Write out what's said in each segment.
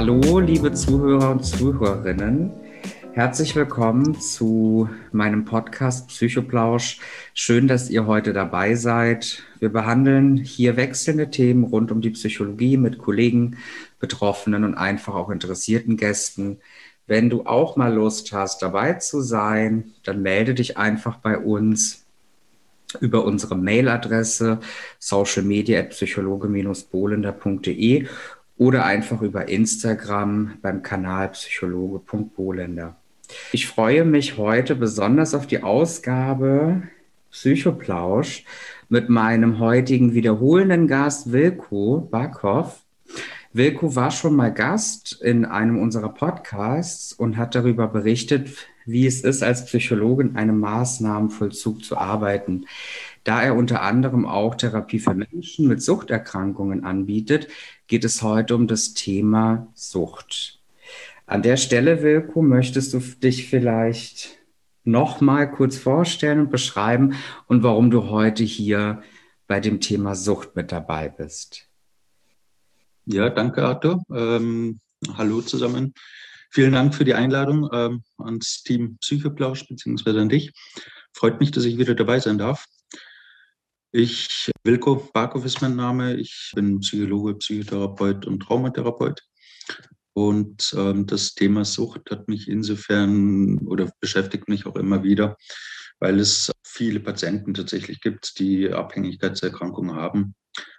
Hallo, liebe Zuhörer und Zuhörerinnen. Herzlich willkommen zu meinem Podcast Psychoplausch. Schön, dass ihr heute dabei seid. Wir behandeln hier wechselnde Themen rund um die Psychologie mit Kollegen, Betroffenen und einfach auch interessierten Gästen. Wenn du auch mal Lust hast, dabei zu sein, dann melde dich einfach bei uns über unsere Mailadresse socialmedia.psychologe-bolender.de oder einfach über Instagram beim Kanal psychologe.bolender. Ich freue mich heute besonders auf die Ausgabe Psychoplausch mit meinem heutigen wiederholenden Gast Wilko Barkov. Wilko war schon mal Gast in einem unserer Podcasts und hat darüber berichtet, wie es ist, als Psychologe in einem Maßnahmenvollzug zu arbeiten. Da er unter anderem auch Therapie für Menschen mit Suchterkrankungen anbietet, geht es heute um das Thema Sucht. An der Stelle, Wilko, möchtest du dich vielleicht noch mal kurz vorstellen und beschreiben und warum du heute hier bei dem Thema Sucht mit dabei bist? Ja, danke, Arthur. Ähm, hallo zusammen. Vielen Dank für die Einladung ähm, ans Team Psychoplausch bzw. an dich. Freut mich, dass ich wieder dabei sein darf. Ich, Wilko Barkov ist mein Name. Ich bin Psychologe, Psychotherapeut und Traumatherapeut. Und ähm, das Thema Sucht hat mich insofern oder beschäftigt mich auch immer wieder, weil es viele Patienten tatsächlich gibt, die Abhängigkeitserkrankungen haben.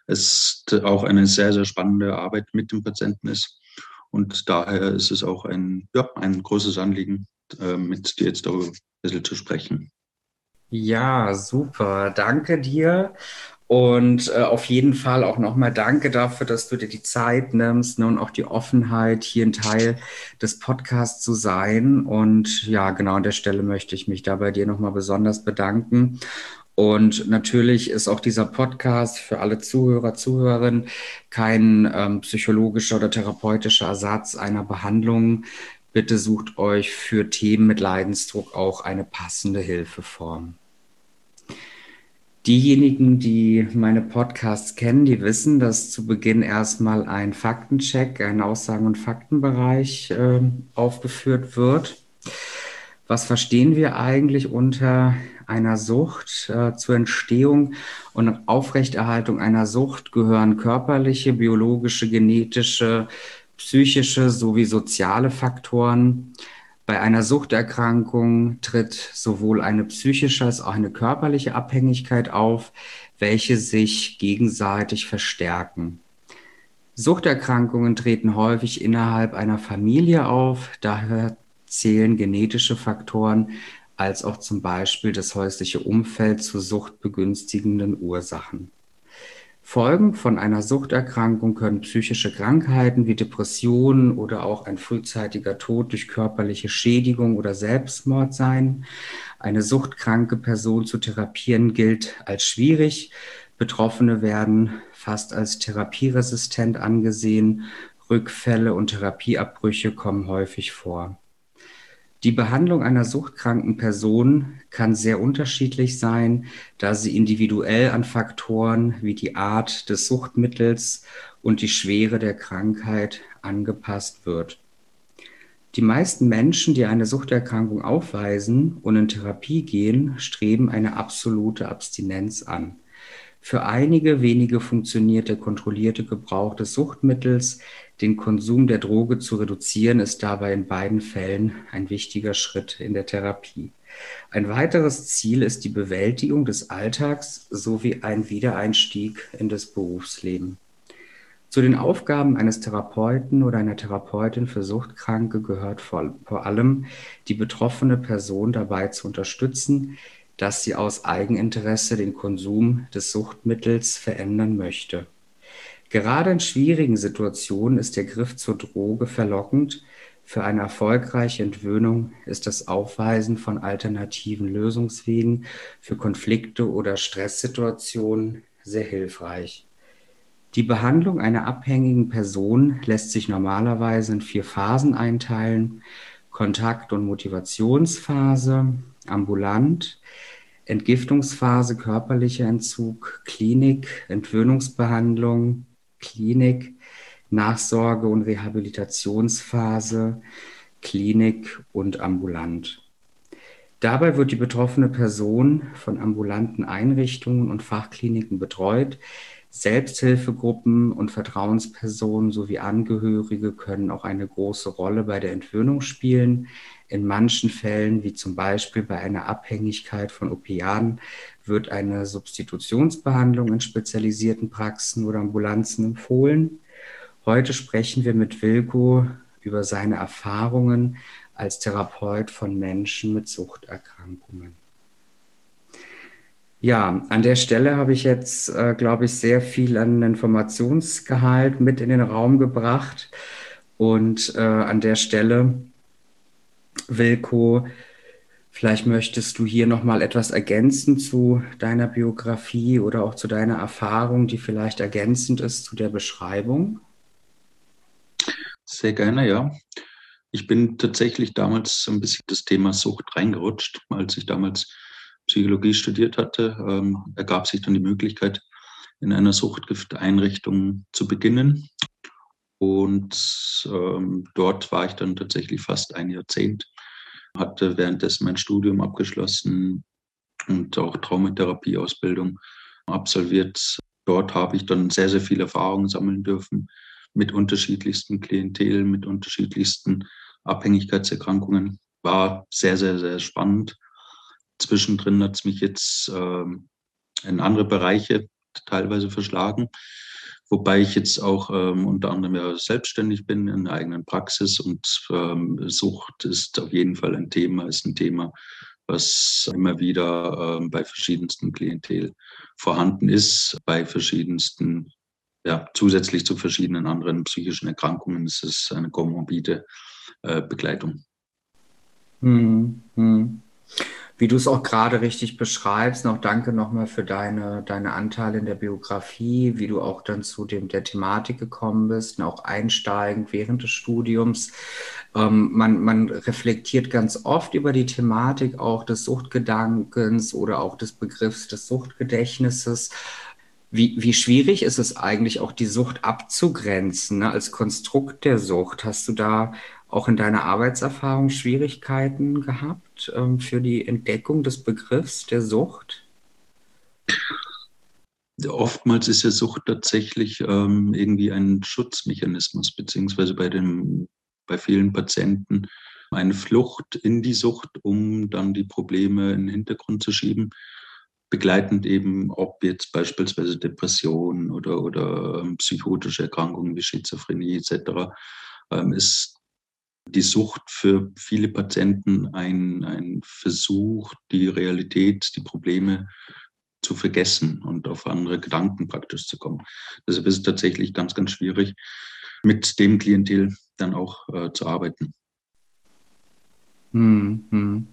Es auch eine sehr, sehr spannende Arbeit mit dem Patienten ist. Und daher ist es auch ein, ja, ein großes Anliegen, äh, mit dir jetzt darüber ein bisschen zu sprechen. Ja, super. Danke dir. Und äh, auf jeden Fall auch nochmal danke dafür, dass du dir die Zeit nimmst ne, und auch die Offenheit, hier ein Teil des Podcasts zu sein. Und ja, genau an der Stelle möchte ich mich da bei dir nochmal besonders bedanken. Und natürlich ist auch dieser Podcast für alle Zuhörer, Zuhörerinnen kein ähm, psychologischer oder therapeutischer Ersatz einer Behandlung. Bitte sucht euch für Themen mit Leidensdruck auch eine passende Hilfeform. Diejenigen, die meine Podcasts kennen, die wissen, dass zu Beginn erstmal ein Faktencheck, ein Aussagen- und Faktenbereich äh, aufgeführt wird. Was verstehen wir eigentlich unter einer Sucht. Äh, zur Entstehung und Aufrechterhaltung einer Sucht gehören körperliche, biologische, genetische, psychische sowie soziale Faktoren. Bei einer Suchterkrankung tritt sowohl eine psychische als auch eine körperliche Abhängigkeit auf, welche sich gegenseitig verstärken. Suchterkrankungen treten häufig innerhalb einer Familie auf, daher zählen genetische Faktoren als auch zum Beispiel das häusliche Umfeld zu suchtbegünstigenden Ursachen. Folgen von einer Suchterkrankung können psychische Krankheiten wie Depressionen oder auch ein frühzeitiger Tod durch körperliche Schädigung oder Selbstmord sein. Eine suchtkranke Person zu therapieren gilt als schwierig. Betroffene werden fast als therapieresistent angesehen. Rückfälle und Therapieabbrüche kommen häufig vor. Die Behandlung einer suchtkranken Person kann sehr unterschiedlich sein, da sie individuell an Faktoren wie die Art des Suchtmittels und die Schwere der Krankheit angepasst wird. Die meisten Menschen, die eine Suchterkrankung aufweisen und in Therapie gehen, streben eine absolute Abstinenz an. Für einige wenige funktioniert der kontrollierte Gebrauch des Suchtmittels. Den Konsum der Droge zu reduzieren ist dabei in beiden Fällen ein wichtiger Schritt in der Therapie. Ein weiteres Ziel ist die Bewältigung des Alltags sowie ein Wiedereinstieg in das Berufsleben. Zu den Aufgaben eines Therapeuten oder einer Therapeutin für Suchtkranke gehört vor, vor allem, die betroffene Person dabei zu unterstützen, dass sie aus Eigeninteresse den Konsum des Suchtmittels verändern möchte. Gerade in schwierigen Situationen ist der Griff zur Droge verlockend. Für eine erfolgreiche Entwöhnung ist das Aufweisen von alternativen Lösungswegen für Konflikte oder Stresssituationen sehr hilfreich. Die Behandlung einer abhängigen Person lässt sich normalerweise in vier Phasen einteilen. Kontakt- und Motivationsphase, ambulant, Entgiftungsphase, körperlicher Entzug, Klinik, Entwöhnungsbehandlung, Klinik, Nachsorge- und Rehabilitationsphase, Klinik und ambulant. Dabei wird die betroffene Person von ambulanten Einrichtungen und Fachkliniken betreut. Selbsthilfegruppen und Vertrauenspersonen sowie Angehörige können auch eine große Rolle bei der Entwöhnung spielen. In manchen Fällen, wie zum Beispiel bei einer Abhängigkeit von Opiaten, wird eine Substitutionsbehandlung in spezialisierten Praxen oder Ambulanzen empfohlen. Heute sprechen wir mit Wilko über seine Erfahrungen als Therapeut von Menschen mit Suchterkrankungen. Ja, an der Stelle habe ich jetzt, äh, glaube ich, sehr viel an Informationsgehalt mit in den Raum gebracht. Und äh, an der Stelle Wilko, vielleicht möchtest du hier noch mal etwas ergänzen zu deiner Biografie oder auch zu deiner Erfahrung, die vielleicht ergänzend ist zu der Beschreibung. Sehr gerne, ja. Ich bin tatsächlich damals ein bisschen das Thema Sucht reingerutscht, als ich damals Psychologie studiert hatte, ähm, ergab sich dann die Möglichkeit, in einer Suchtgifteinrichtung zu beginnen. Und ähm, dort war ich dann tatsächlich fast ein Jahrzehnt, hatte währenddessen mein Studium abgeschlossen und auch Traumatherapieausbildung absolviert. Dort habe ich dann sehr, sehr viel Erfahrung sammeln dürfen mit unterschiedlichsten Klientel, mit unterschiedlichsten Abhängigkeitserkrankungen. War sehr, sehr, sehr spannend. Zwischendrin hat es mich jetzt ähm, in andere Bereiche teilweise verschlagen. Wobei ich jetzt auch ähm, unter anderem ja selbstständig bin in der eigenen Praxis und ähm, Sucht ist auf jeden Fall ein Thema, ist ein Thema, was immer wieder ähm, bei verschiedensten Klientel vorhanden ist, bei verschiedensten, ja, zusätzlich zu verschiedenen anderen psychischen Erkrankungen ist es eine komorbide äh, Begleitung. Hm, hm wie du es auch gerade richtig beschreibst, noch danke nochmal für deine, deine Anteile in der Biografie, wie du auch dann zu dem, der Thematik gekommen bist und auch einsteigend während des Studiums. Ähm, man, man reflektiert ganz oft über die Thematik auch des Suchtgedankens oder auch des Begriffs des Suchtgedächtnisses. Wie, wie schwierig ist es eigentlich auch, die Sucht abzugrenzen ne? als Konstrukt der Sucht? Hast du da auch in deiner Arbeitserfahrung Schwierigkeiten gehabt ähm, für die Entdeckung des Begriffs der Sucht? Oftmals ist ja Sucht tatsächlich ähm, irgendwie ein Schutzmechanismus, beziehungsweise bei, dem, bei vielen Patienten eine Flucht in die Sucht, um dann die Probleme in den Hintergrund zu schieben. Begleitend eben, ob jetzt beispielsweise Depressionen oder, oder ähm, psychotische Erkrankungen wie Schizophrenie etc., ähm, ist die Sucht für viele Patienten ein, ein Versuch, die Realität, die Probleme zu vergessen und auf andere Gedanken praktisch zu kommen. Deshalb ist es tatsächlich ganz, ganz schwierig, mit dem Klientel dann auch äh, zu arbeiten. Hm, hm.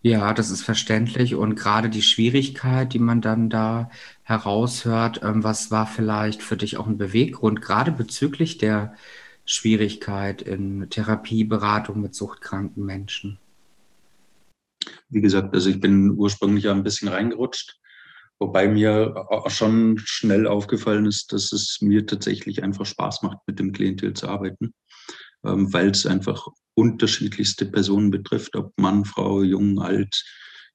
Ja, das ist verständlich. Und gerade die Schwierigkeit, die man dann da heraushört, ähm, was war vielleicht für dich auch ein Beweggrund, gerade bezüglich der Schwierigkeit in Therapieberatung mit suchtkranken Menschen? Wie gesagt, also ich bin ursprünglich ein bisschen reingerutscht, wobei mir auch schon schnell aufgefallen ist, dass es mir tatsächlich einfach Spaß macht, mit dem Klientel zu arbeiten, ähm, weil es einfach unterschiedlichste Personen betrifft, ob Mann, Frau, jung, alt,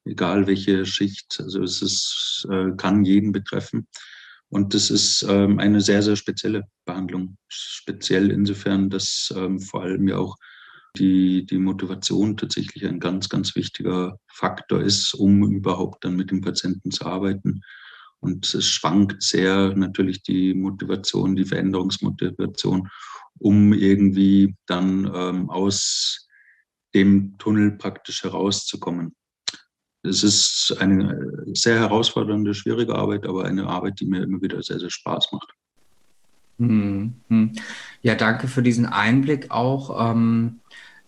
egal welche Schicht. Also es ist, äh, kann jeden betreffen. Und das ist ähm, eine sehr, sehr spezielle Behandlung. Speziell insofern, dass ähm, vor allem ja auch die, die Motivation tatsächlich ein ganz, ganz wichtiger Faktor ist, um überhaupt dann mit dem Patienten zu arbeiten. Und es schwankt sehr natürlich die Motivation, die Veränderungsmotivation, um irgendwie dann ähm, aus dem Tunnel praktisch herauszukommen es ist eine sehr herausfordernde, schwierige Arbeit, aber eine Arbeit, die mir immer wieder sehr, sehr Spaß macht. Hm, hm. Ja, danke für diesen Einblick auch. Ähm,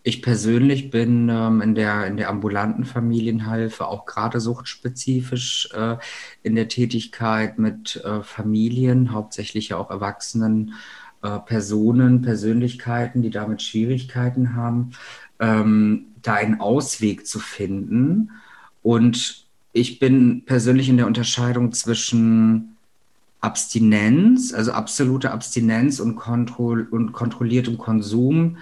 ich persönlich bin ähm, in der, in der ambulanten Familienhilfe auch gerade suchtspezifisch äh, in der Tätigkeit mit äh, Familien, hauptsächlich ja auch erwachsenen äh, Personen, Persönlichkeiten, die damit Schwierigkeiten haben, ähm, da einen Ausweg zu finden und ich bin persönlich in der Unterscheidung zwischen Abstinenz, also absolute Abstinenz und, kontroll und kontrolliertem Konsum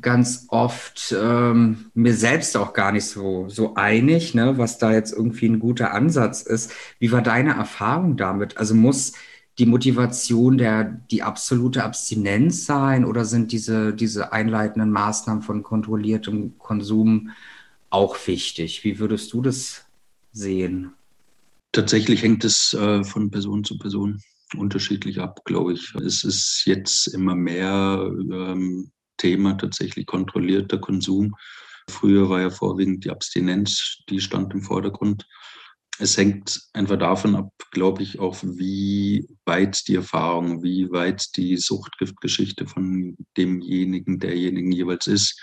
ganz oft ähm, mir selbst auch gar nicht so, so einig, ne, was da jetzt irgendwie ein guter Ansatz ist. Wie war deine Erfahrung damit? Also muss die Motivation der, die absolute Abstinenz sein oder sind diese, diese einleitenden Maßnahmen von kontrolliertem Konsum auch wichtig? Wie würdest du das sehen? Tatsächlich hängt es äh, von Person zu Person unterschiedlich ab, glaube ich. Es ist jetzt immer mehr ähm, Thema tatsächlich kontrollierter Konsum. Früher war ja vorwiegend die Abstinenz, die stand im Vordergrund. Es hängt einfach davon ab, glaube ich, auch wie weit die Erfahrung, wie weit die Suchtgiftgeschichte von demjenigen, derjenigen jeweils ist.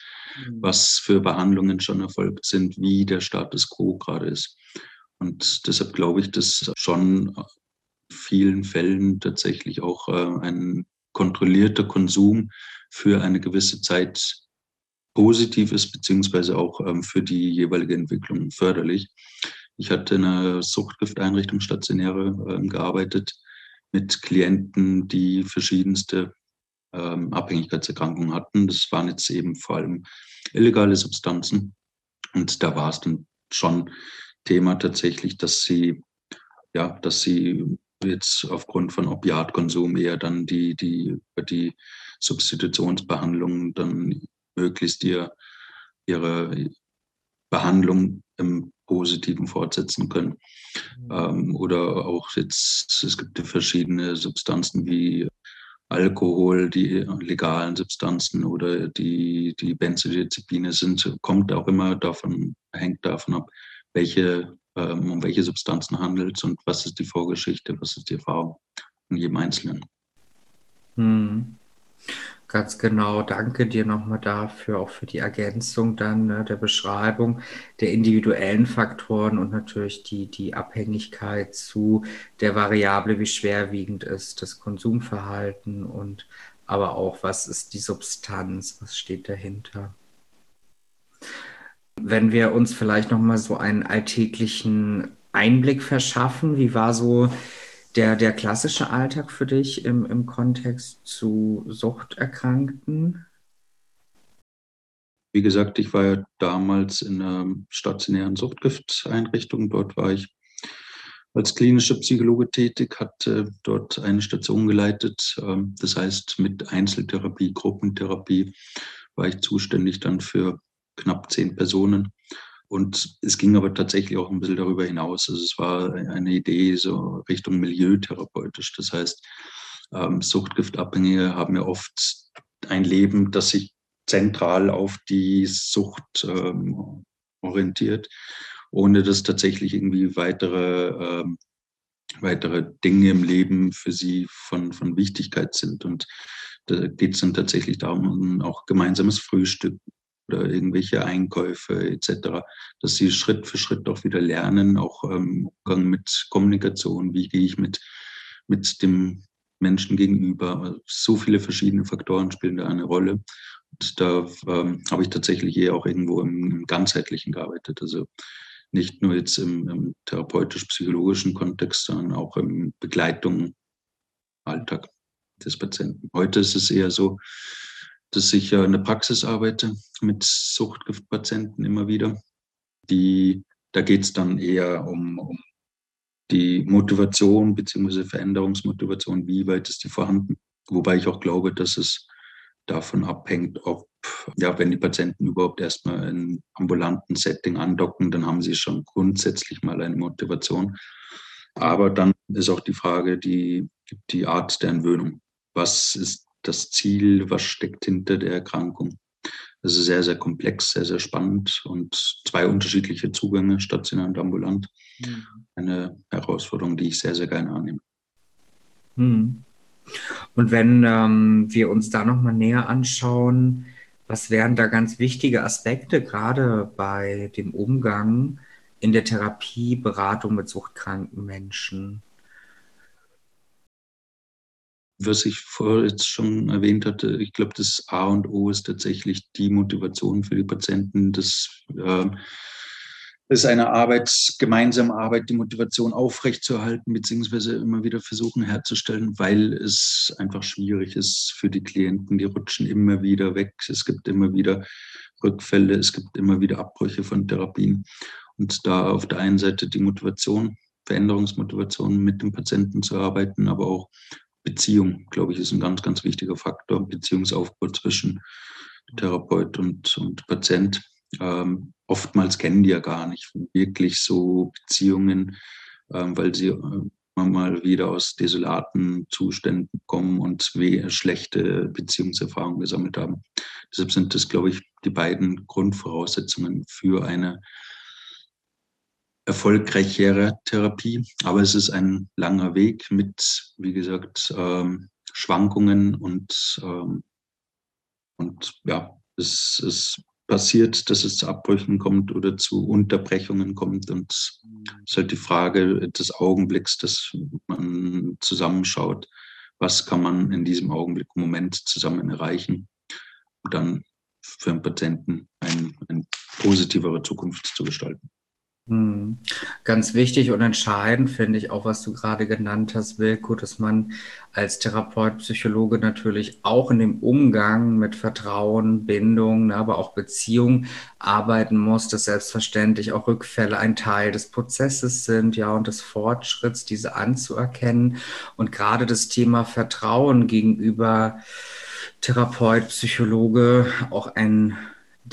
Was für Behandlungen schon erfolgt sind, wie der Status quo gerade ist. Und deshalb glaube ich, dass schon in vielen Fällen tatsächlich auch äh, ein kontrollierter Konsum für eine gewisse Zeit positiv ist, beziehungsweise auch ähm, für die jeweilige Entwicklung förderlich. Ich hatte in einer Suchtgifteinrichtung stationäre ähm, gearbeitet mit Klienten, die verschiedenste ähm, Abhängigkeitserkrankungen hatten. Das waren jetzt eben vor allem illegale Substanzen. Und da war es dann schon Thema tatsächlich, dass sie, ja, dass sie jetzt aufgrund von Opiatkonsum eher dann die, die, die Substitutionsbehandlung dann möglichst ihr, ihre Behandlung im Positiven fortsetzen können. Mhm. Ähm, oder auch jetzt, es gibt verschiedene Substanzen wie Alkohol, die legalen Substanzen oder die, die Benzodiazepine sind, kommt auch immer davon, hängt davon ab, welche ähm, um welche Substanzen handelt es und was ist die Vorgeschichte, was ist die Erfahrung von jedem Einzelnen. Hm. Ganz genau, danke dir nochmal dafür, auch für die Ergänzung dann ne, der Beschreibung der individuellen Faktoren und natürlich die, die Abhängigkeit zu der Variable, wie schwerwiegend ist das Konsumverhalten und aber auch, was ist die Substanz, was steht dahinter. Wenn wir uns vielleicht noch mal so einen alltäglichen Einblick verschaffen, wie war so der, der klassische Alltag für dich im, im Kontext zu Suchterkrankten? Wie gesagt, ich war ja damals in einer stationären Suchtgifteinrichtung. Dort war ich als klinischer Psychologe tätig, hatte dort eine Station geleitet. Ähm, das heißt, mit Einzeltherapie, Gruppentherapie war ich zuständig dann für knapp zehn Personen. Und es ging aber tatsächlich auch ein bisschen darüber hinaus. Also es war eine Idee so Richtung Milieutherapeutisch. Das heißt, ähm, Suchtgiftabhängige haben ja oft ein Leben, das sich zentral auf die Sucht ähm, orientiert, ohne dass tatsächlich irgendwie weitere, ähm, weitere Dinge im Leben für sie von, von Wichtigkeit sind. Und da geht es dann tatsächlich darum, auch gemeinsames Frühstück oder irgendwelche Einkäufe etc., dass sie Schritt für Schritt auch wieder lernen, auch ähm, Umgang mit Kommunikation, wie gehe ich mit, mit dem Menschen gegenüber. So viele verschiedene Faktoren spielen da eine Rolle. Und da ähm, habe ich tatsächlich eher auch irgendwo im, im Ganzheitlichen gearbeitet. Also nicht nur jetzt im, im therapeutisch-psychologischen Kontext, sondern auch im Begleitung, Alltag des Patienten. Heute ist es eher so, dass ich in der Praxis arbeite mit Suchtgiftpatienten immer wieder. Die, da geht es dann eher um, um die Motivation bzw. Veränderungsmotivation, wie weit ist die vorhanden. Wobei ich auch glaube, dass es davon abhängt, ob, ja, wenn die Patienten überhaupt erstmal in ambulanten Setting andocken, dann haben sie schon grundsätzlich mal eine Motivation. Aber dann ist auch die Frage, die, die Art der Entwöhnung. Was ist das Ziel, was steckt hinter der Erkrankung. Das ist sehr, sehr komplex, sehr, sehr spannend und zwei unterschiedliche Zugänge, stationär und ambulant. Mhm. Eine Herausforderung, die ich sehr, sehr gerne annehme. Mhm. Und wenn ähm, wir uns da nochmal näher anschauen, was wären da ganz wichtige Aspekte, gerade bei dem Umgang in der Therapie, Beratung mit suchtkranken Menschen? Was ich vorher jetzt schon erwähnt hatte, ich glaube, das A und O ist tatsächlich die Motivation für die Patienten. Das, äh, ist eine Arbeit, gemeinsame Arbeit, die Motivation aufrechtzuerhalten, beziehungsweise immer wieder versuchen herzustellen, weil es einfach schwierig ist für die Klienten. Die rutschen immer wieder weg. Es gibt immer wieder Rückfälle, es gibt immer wieder Abbrüche von Therapien. Und da auf der einen Seite die Motivation, Veränderungsmotivation mit dem Patienten zu arbeiten, aber auch Beziehung, glaube ich, ist ein ganz, ganz wichtiger Faktor. Beziehungsaufbau zwischen Therapeut und, und Patient. Ähm, oftmals kennen die ja gar nicht wirklich so Beziehungen, ähm, weil sie äh, mal wieder aus desolaten Zuständen kommen und schlechte Beziehungserfahrungen gesammelt haben. Deshalb sind das, glaube ich, die beiden Grundvoraussetzungen für eine erfolgreichere Therapie. Aber es ist ein langer Weg mit, wie gesagt, ähm, Schwankungen und, ähm, und ja, es, es passiert, dass es zu Abbrüchen kommt oder zu Unterbrechungen kommt. Und es ist halt die Frage des Augenblicks, dass man zusammenschaut, was kann man in diesem Augenblick im Moment zusammen erreichen, um dann für einen Patienten ein, eine positivere Zukunft zu gestalten. Hm. Ganz wichtig und entscheidend finde ich auch, was du gerade genannt hast, Wilko, dass man als Therapeut, Psychologe natürlich auch in dem Umgang mit Vertrauen, Bindung, ne, aber auch Beziehung arbeiten muss, dass selbstverständlich auch Rückfälle ein Teil des Prozesses sind, ja, und des Fortschritts, diese anzuerkennen. Und gerade das Thema Vertrauen gegenüber Therapeut, Psychologe auch ein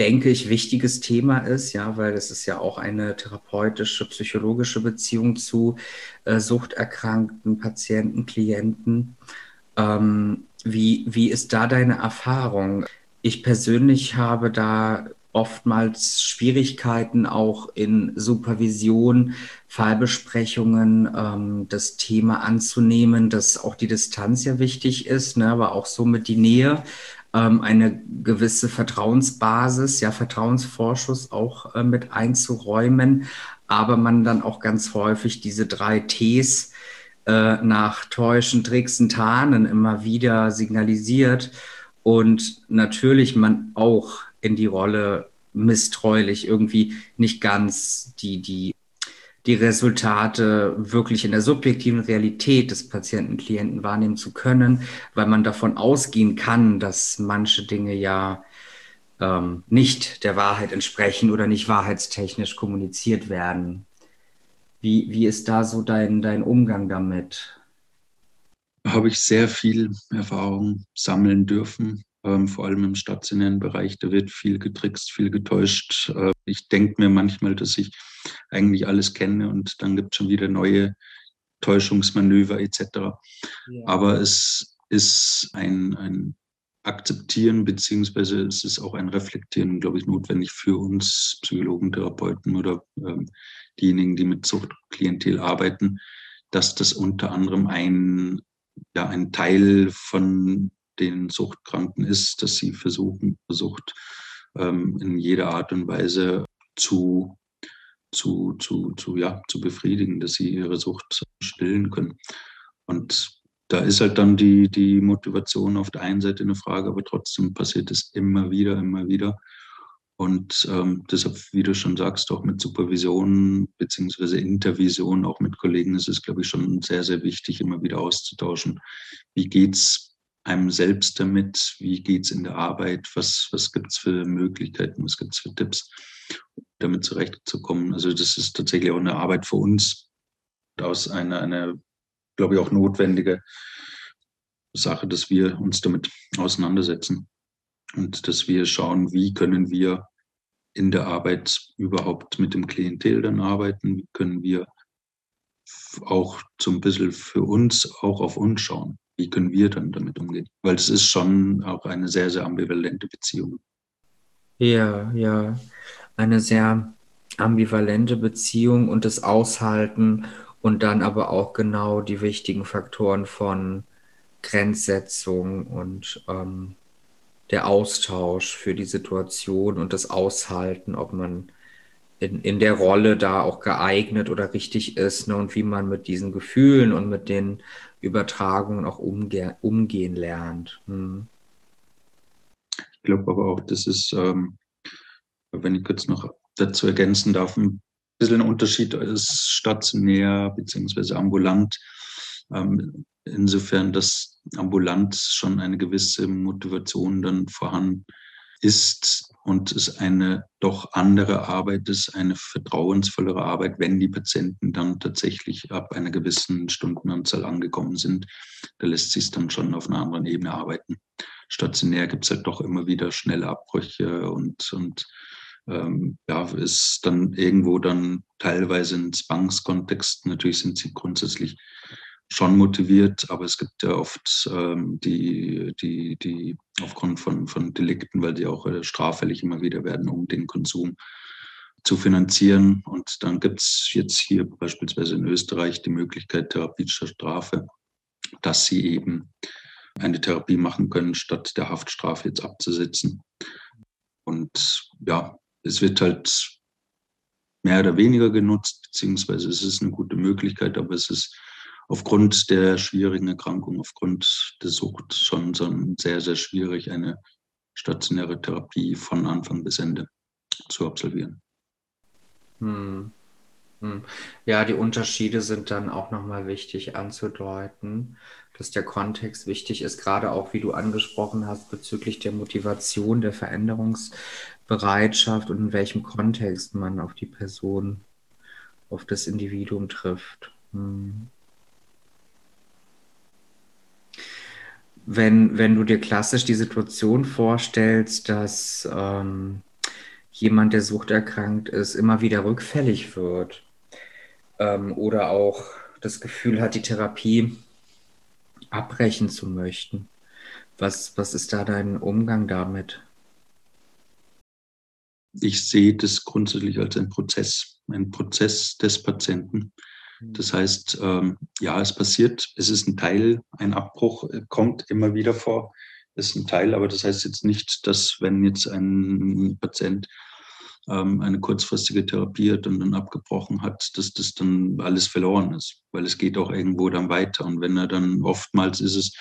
denke ich, wichtiges Thema ist, ja, weil es ist ja auch eine therapeutische, psychologische Beziehung zu äh, suchterkrankten Patienten, Klienten. Ähm, wie, wie ist da deine Erfahrung? Ich persönlich habe da oftmals Schwierigkeiten auch in Supervision, Fallbesprechungen, ähm, das Thema anzunehmen, dass auch die Distanz ja wichtig ist, ne, aber auch somit die Nähe ähm, eine gewisse Vertrauensbasis, ja, Vertrauensvorschuss auch äh, mit einzuräumen, aber man dann auch ganz häufig diese drei Ts äh, nach Täuschen, Tricksen, Tarnen immer wieder signalisiert. Und natürlich man auch in die Rolle misstreulich irgendwie nicht ganz die, die die Resultate wirklich in der subjektiven Realität des Patienten, Klienten wahrnehmen zu können, weil man davon ausgehen kann, dass manche Dinge ja ähm, nicht der Wahrheit entsprechen oder nicht wahrheitstechnisch kommuniziert werden. Wie, wie ist da so dein, dein Umgang damit? Habe ich sehr viel Erfahrung sammeln dürfen ähm, vor allem im stationären Bereich, da wird viel getrickst, viel getäuscht. Äh, ich denke mir manchmal, dass ich eigentlich alles kenne und dann gibt es schon wieder neue Täuschungsmanöver etc. Ja. Aber es ist ein, ein Akzeptieren, beziehungsweise es ist auch ein Reflektieren, glaube ich, notwendig für uns Psychologen, Therapeuten oder ähm, diejenigen, die mit Suchtklientel arbeiten, dass das unter anderem ein, ja, ein Teil von den Suchtkranken ist, dass sie versuchen, versucht ähm, in jeder Art und Weise zu, zu, zu, zu, ja, zu befriedigen, dass sie ihre Sucht stillen können. Und da ist halt dann die, die Motivation auf der einen Seite eine Frage, aber trotzdem passiert es immer wieder, immer wieder. Und ähm, deshalb, wie du schon sagst, auch mit Supervision beziehungsweise Intervision, auch mit Kollegen, ist es, glaube ich, schon sehr, sehr wichtig, immer wieder auszutauschen. Wie geht es einem selbst damit? Wie geht es in der Arbeit? Was, was gibt es für Möglichkeiten? Was gibt es für Tipps, damit zurechtzukommen? Also das ist tatsächlich auch eine Arbeit für uns, aus einer, einer glaube ich, auch notwendige Sache, dass wir uns damit auseinandersetzen und dass wir schauen, wie können wir in der Arbeit überhaupt mit dem Klientel dann arbeiten, wie können wir auch so ein bisschen für uns auch auf uns schauen wie können wir dann damit umgehen? Weil es ist schon auch eine sehr, sehr ambivalente Beziehung. Ja, ja, eine sehr ambivalente Beziehung und das Aushalten und dann aber auch genau die wichtigen Faktoren von Grenzsetzung und ähm, der Austausch für die Situation und das Aushalten, ob man in, in der Rolle da auch geeignet oder richtig ist ne, und wie man mit diesen Gefühlen und mit den Übertragungen auch umge umgehen lernt. Hm. Ich glaube aber auch, das ist, ähm, wenn ich kurz noch dazu ergänzen darf, ein bisschen ein Unterschied ist stationär beziehungsweise ambulant. Ähm, insofern, dass ambulant schon eine gewisse Motivation dann vorhanden ist und es eine doch andere Arbeit ist, eine vertrauensvollere Arbeit, wenn die Patienten dann tatsächlich ab einer gewissen Stundenanzahl angekommen sind. Da lässt sich dann schon auf einer anderen Ebene arbeiten. Stationär gibt es halt doch immer wieder schnelle Abbrüche und, und ähm, ja, ist dann irgendwo dann teilweise in Zwangskontext. Natürlich sind sie grundsätzlich schon motiviert, aber es gibt ja oft ähm, die, die, die aufgrund von, von Delikten, weil die auch äh, straffällig immer wieder werden, um den Konsum zu finanzieren. Und dann gibt es jetzt hier beispielsweise in Österreich die Möglichkeit Therapie zur Strafe, dass sie eben eine Therapie machen können, statt der Haftstrafe jetzt abzusitzen. Und ja, es wird halt mehr oder weniger genutzt, beziehungsweise es ist eine gute Möglichkeit, aber es ist aufgrund der schwierigen Erkrankung, aufgrund der Sucht schon, schon sehr, sehr schwierig, eine stationäre Therapie von Anfang bis Ende zu absolvieren. Hm. Hm. Ja, die Unterschiede sind dann auch nochmal wichtig anzudeuten, dass der Kontext wichtig ist, gerade auch, wie du angesprochen hast, bezüglich der Motivation, der Veränderungsbereitschaft und in welchem Kontext man auf die Person, auf das Individuum trifft. Hm. Wenn, wenn du dir klassisch die Situation vorstellst, dass ähm, jemand, der suchterkrankt ist, immer wieder rückfällig wird ähm, oder auch das Gefühl hat, die Therapie abbrechen zu möchten. Was, was ist da dein Umgang damit? Ich sehe das grundsätzlich als ein Prozess, ein Prozess des Patienten. Das heißt, ähm, ja, es passiert, es ist ein Teil, ein Abbruch äh, kommt immer wieder vor, ist ein Teil, aber das heißt jetzt nicht, dass wenn jetzt ein Patient ähm, eine kurzfristige Therapie hat und dann abgebrochen hat, dass das dann alles verloren ist, weil es geht auch irgendwo dann weiter. Und wenn er dann oftmals ist es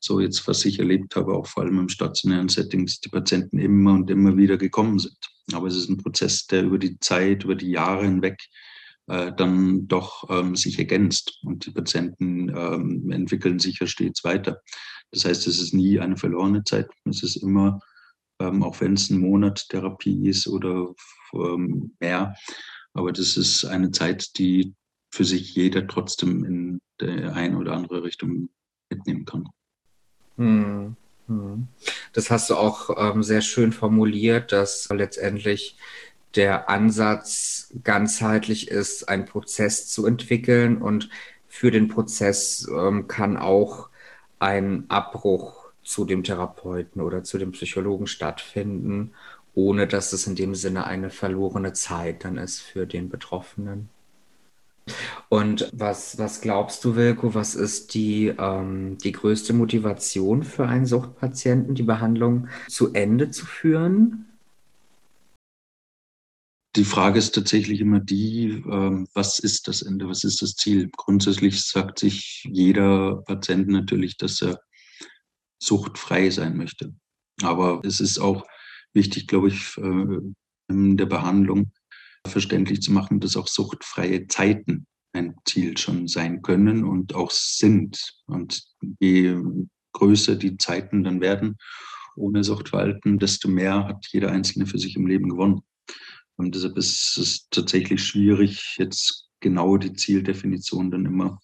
so jetzt, was ich erlebt habe, auch vor allem im stationären Setting, dass die Patienten immer und immer wieder gekommen sind. Aber es ist ein Prozess, der über die Zeit, über die Jahre hinweg äh, dann doch ähm, sich ergänzt und die Patienten ähm, entwickeln sich ja stets weiter. Das heißt, es ist nie eine verlorene Zeit. Es ist immer, ähm, auch wenn es ein Monat Therapie ist oder ähm, mehr, aber das ist eine Zeit, die für sich jeder trotzdem in der eine oder andere Richtung mitnehmen kann. Hm, hm. Das hast du auch ähm, sehr schön formuliert, dass letztendlich der Ansatz ganzheitlich ist, einen Prozess zu entwickeln und für den Prozess ähm, kann auch ein Abbruch zu dem Therapeuten oder zu dem Psychologen stattfinden, ohne dass es in dem Sinne eine verlorene Zeit dann ist für den Betroffenen. Und was, was glaubst du, Wilko, was ist die, ähm, die größte Motivation für einen Suchtpatienten, die Behandlung zu Ende zu führen? Die Frage ist tatsächlich immer die, ähm, was ist das Ende, was ist das Ziel? Grundsätzlich sagt sich jeder Patient natürlich, dass er suchtfrei sein möchte. Aber es ist auch wichtig, glaube ich, äh, in der Behandlung verständlich zu machen, dass auch suchtfreie Zeiten ein Ziel schon sein können und auch sind. Und je größer die Zeiten dann werden ohne Suchtverhalten, desto mehr hat jeder Einzelne für sich im Leben gewonnen. Und deshalb ist es tatsächlich schwierig, jetzt genau die Zieldefinition dann immer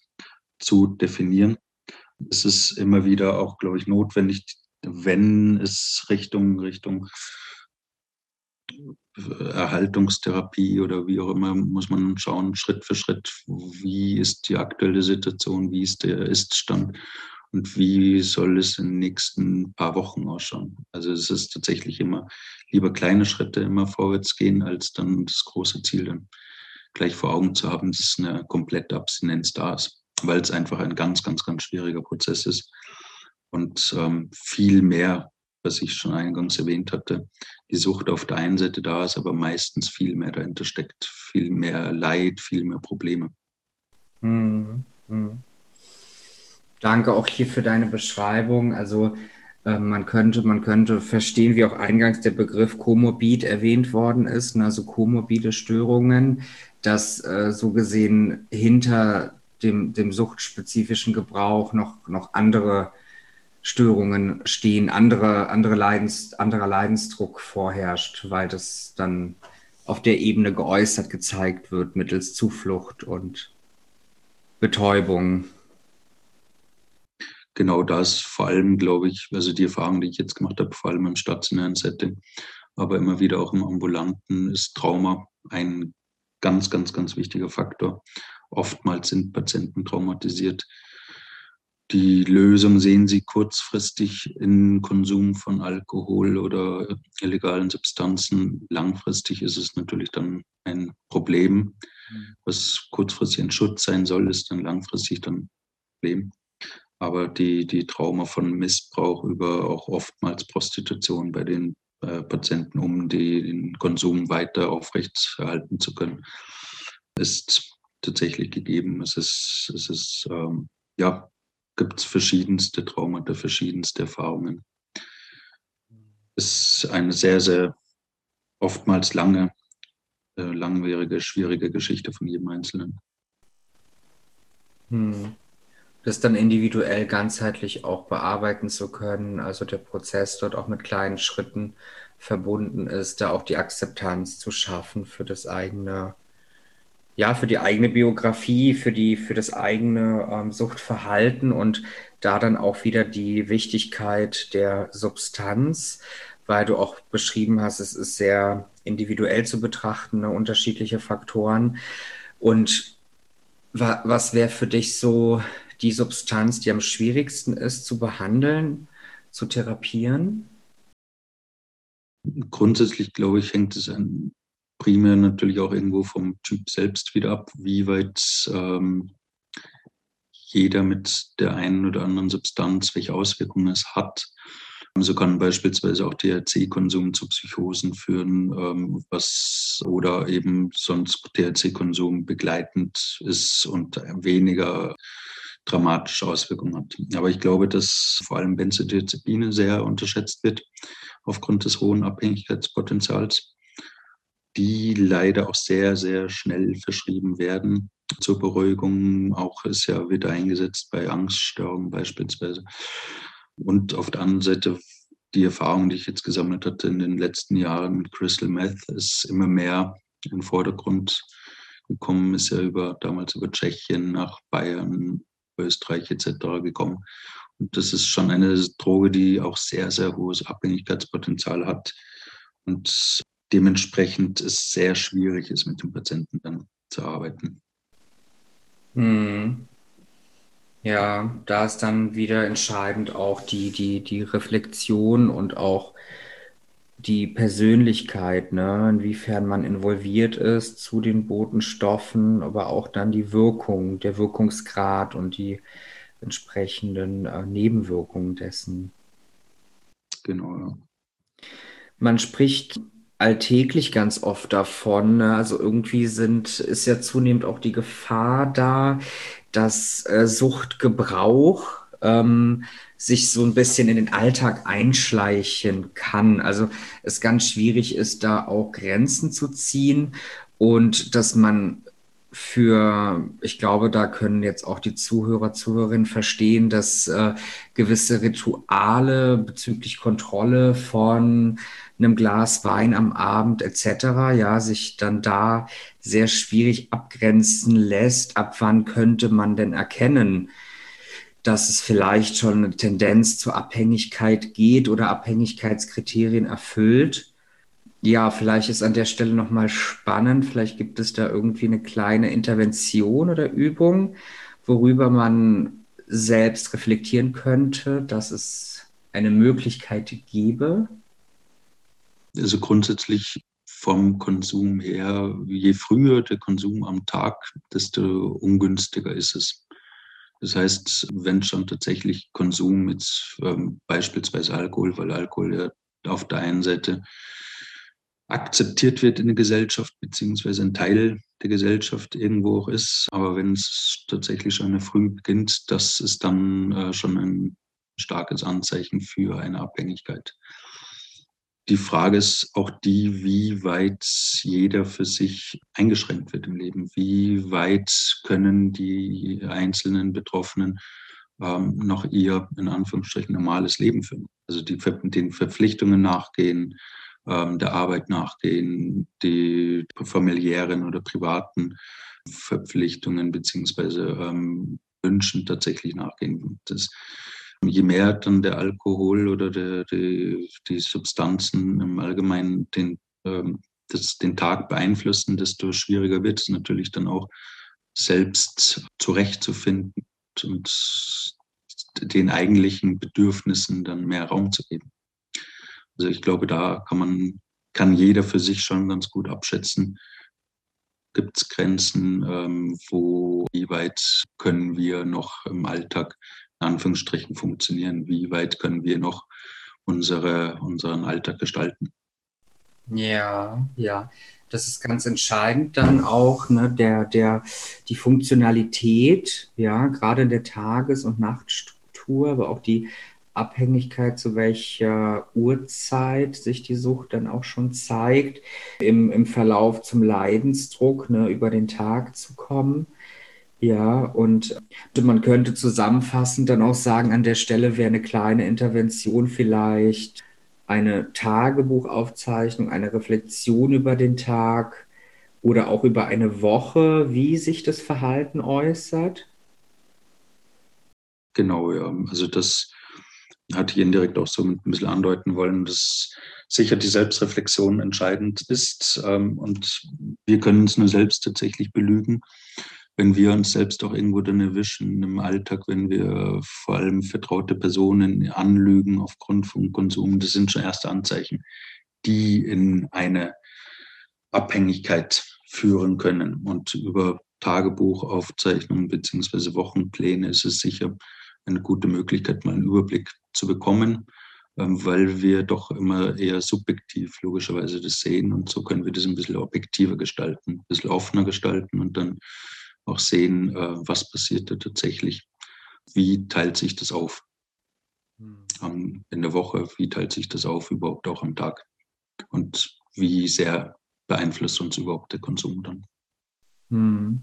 zu definieren. Es ist immer wieder auch, glaube ich, notwendig, wenn es Richtung, Richtung Erhaltungstherapie oder wie auch immer, muss man schauen, Schritt für Schritt, wie ist die aktuelle Situation, wie ist der Iststand und wie soll es in den nächsten paar Wochen ausschauen. Also es ist tatsächlich immer lieber kleine Schritte immer vorwärts gehen, als dann das große Ziel dann gleich vor Augen zu haben, dass eine komplette Abstinenz da ist, weil es einfach ein ganz, ganz, ganz schwieriger Prozess ist und ähm, viel mehr, was ich schon eingangs erwähnt hatte, die Sucht auf der einen Seite da ist, aber meistens viel mehr dahinter steckt, viel mehr Leid, viel mehr Probleme. Mhm. Mhm. Danke auch hier für deine Beschreibung. Also man könnte, man könnte verstehen, wie auch eingangs der Begriff komorbid erwähnt worden ist, also komorbide Störungen, dass äh, so gesehen hinter dem, dem suchtspezifischen Gebrauch noch, noch andere Störungen stehen, andere, andere Leidens, anderer Leidensdruck vorherrscht, weil das dann auf der Ebene geäußert gezeigt wird mittels Zuflucht und Betäubung. Genau das, vor allem glaube ich, also die Erfahrung, die ich jetzt gemacht habe, vor allem im stationären Setting, aber immer wieder auch im ambulanten, ist Trauma ein ganz, ganz, ganz wichtiger Faktor. Oftmals sind Patienten traumatisiert. Die Lösung sehen sie kurzfristig in Konsum von Alkohol oder illegalen Substanzen. Langfristig ist es natürlich dann ein Problem. Mhm. Was kurzfristig ein Schutz sein soll, ist dann langfristig dann ein Problem. Aber die, die Trauma von Missbrauch über auch oftmals Prostitution bei den äh, Patienten, um den Konsum weiter aufrechterhalten zu können, ist tatsächlich gegeben. Es ist, es ist ähm, ja, gibt es verschiedenste Traumata, verschiedenste Erfahrungen. Es ist eine sehr, sehr oftmals lange, äh, langwierige, schwierige Geschichte von jedem Einzelnen. Hm das dann individuell ganzheitlich auch bearbeiten zu können. Also der Prozess dort auch mit kleinen Schritten verbunden ist, da auch die Akzeptanz zu schaffen für das eigene, ja, für die eigene Biografie, für die, für das eigene ähm, Suchtverhalten und da dann auch wieder die Wichtigkeit der Substanz, weil du auch beschrieben hast, es ist sehr individuell zu betrachten, ne, unterschiedliche Faktoren. Und wa was wäre für dich so die Substanz, die am schwierigsten ist zu behandeln, zu therapieren? Grundsätzlich, glaube ich, hängt es an, primär natürlich auch irgendwo vom Typ selbst wieder ab, wie weit ähm, jeder mit der einen oder anderen Substanz, welche Auswirkungen es hat. So kann beispielsweise auch THC-Konsum zu Psychosen führen, ähm, was oder eben sonst THC-Konsum begleitend ist und weniger dramatische Auswirkungen hat. Aber ich glaube, dass vor allem Benzodiazepine sehr unterschätzt wird aufgrund des hohen Abhängigkeitspotenzials, die leider auch sehr, sehr schnell verschrieben werden. Zur Beruhigung auch ist ja wieder eingesetzt bei Angststörungen beispielsweise. Und auf der anderen Seite die Erfahrung, die ich jetzt gesammelt hatte in den letzten Jahren mit Crystal Meth, ist immer mehr in den Vordergrund gekommen, ist ja über, damals über Tschechien nach Bayern, Österreich etc. gekommen. Und das ist schon eine Droge, die auch sehr, sehr hohes Abhängigkeitspotenzial hat und dementsprechend es sehr schwierig ist, mit dem Patienten dann zu arbeiten. Hm. Ja, da ist dann wieder entscheidend auch die, die, die Reflexion und auch die Persönlichkeit, ne? inwiefern man involviert ist zu den Botenstoffen, aber auch dann die Wirkung, der Wirkungsgrad und die entsprechenden äh, Nebenwirkungen dessen. Genau. Ja. Man spricht alltäglich ganz oft davon. Ne? Also irgendwie sind, ist ja zunehmend auch die Gefahr da, dass äh, Suchtgebrauch ähm, sich so ein bisschen in den Alltag einschleichen kann. Also es ganz schwierig ist, da auch Grenzen zu ziehen und dass man für, ich glaube, da können jetzt auch die Zuhörer, Zuhörerinnen verstehen, dass äh, gewisse Rituale bezüglich Kontrolle von einem Glas Wein am Abend etc., ja, sich dann da sehr schwierig abgrenzen lässt. Ab wann könnte man denn erkennen, dass es vielleicht schon eine Tendenz zur Abhängigkeit geht oder Abhängigkeitskriterien erfüllt. Ja, vielleicht ist an der Stelle nochmal spannend. Vielleicht gibt es da irgendwie eine kleine Intervention oder Übung, worüber man selbst reflektieren könnte, dass es eine Möglichkeit gäbe. Also grundsätzlich vom Konsum her, je früher der Konsum am Tag, desto ungünstiger ist es. Das heißt, wenn schon tatsächlich Konsum mit ähm, beispielsweise Alkohol, weil Alkohol ja auf der einen Seite akzeptiert wird in der Gesellschaft, beziehungsweise ein Teil der Gesellschaft irgendwo auch ist. Aber wenn es tatsächlich schon früh beginnt, das ist dann äh, schon ein starkes Anzeichen für eine Abhängigkeit. Die Frage ist auch die, wie weit jeder für sich eingeschränkt wird im Leben. Wie weit können die einzelnen Betroffenen ähm, noch ihr, in Anführungsstrichen, normales Leben führen? Also die, den Verpflichtungen nachgehen, ähm, der Arbeit nachgehen, die familiären oder privaten Verpflichtungen beziehungsweise ähm, Wünschen tatsächlich nachgehen. Das, je mehr dann der Alkohol oder der, die, die Substanzen im Allgemeinen den, ähm, das, den Tag beeinflussen, desto schwieriger wird es natürlich dann auch selbst zurechtzufinden und den eigentlichen Bedürfnissen dann mehr Raum zu geben. Also ich glaube, da kann man, kann jeder für sich schon ganz gut abschätzen, gibt es Grenzen, ähm, wo, wie weit können wir noch im Alltag in Anführungsstrichen funktionieren, wie weit können wir noch unsere, unseren Alltag gestalten. Ja, ja. Das ist ganz entscheidend dann auch, ne, der, der, die Funktionalität, ja, gerade in der Tages- und Nachtstruktur, aber auch die Abhängigkeit, zu welcher Uhrzeit sich die Sucht dann auch schon zeigt, im, im Verlauf zum Leidensdruck, ne, über den Tag zu kommen. Ja, und man könnte zusammenfassend dann auch sagen, an der Stelle wäre eine kleine Intervention vielleicht eine Tagebuchaufzeichnung, eine Reflexion über den Tag oder auch über eine Woche, wie sich das Verhalten äußert. Genau, ja. Also das hatte ich indirekt auch so ein bisschen andeuten wollen, dass sicher die Selbstreflexion entscheidend ist. Ähm, und wir können uns nur selbst tatsächlich belügen, wenn wir uns selbst auch irgendwo dann erwischen im Alltag, wenn wir vor allem vertraute Personen anlügen aufgrund von Konsum. Das sind schon erste Anzeichen, die in eine Abhängigkeit führen können. Und über Tagebuchaufzeichnungen beziehungsweise Wochenpläne ist es sicher eine gute Möglichkeit, mal einen Überblick zu bekommen, ähm, weil wir doch immer eher subjektiv logischerweise das sehen und so können wir das ein bisschen objektiver gestalten, ein bisschen offener gestalten und dann auch sehen, äh, was passiert da tatsächlich, wie teilt sich das auf hm. in der Woche, wie teilt sich das auf überhaupt auch am Tag und wie sehr beeinflusst uns überhaupt der Konsum dann. Hm.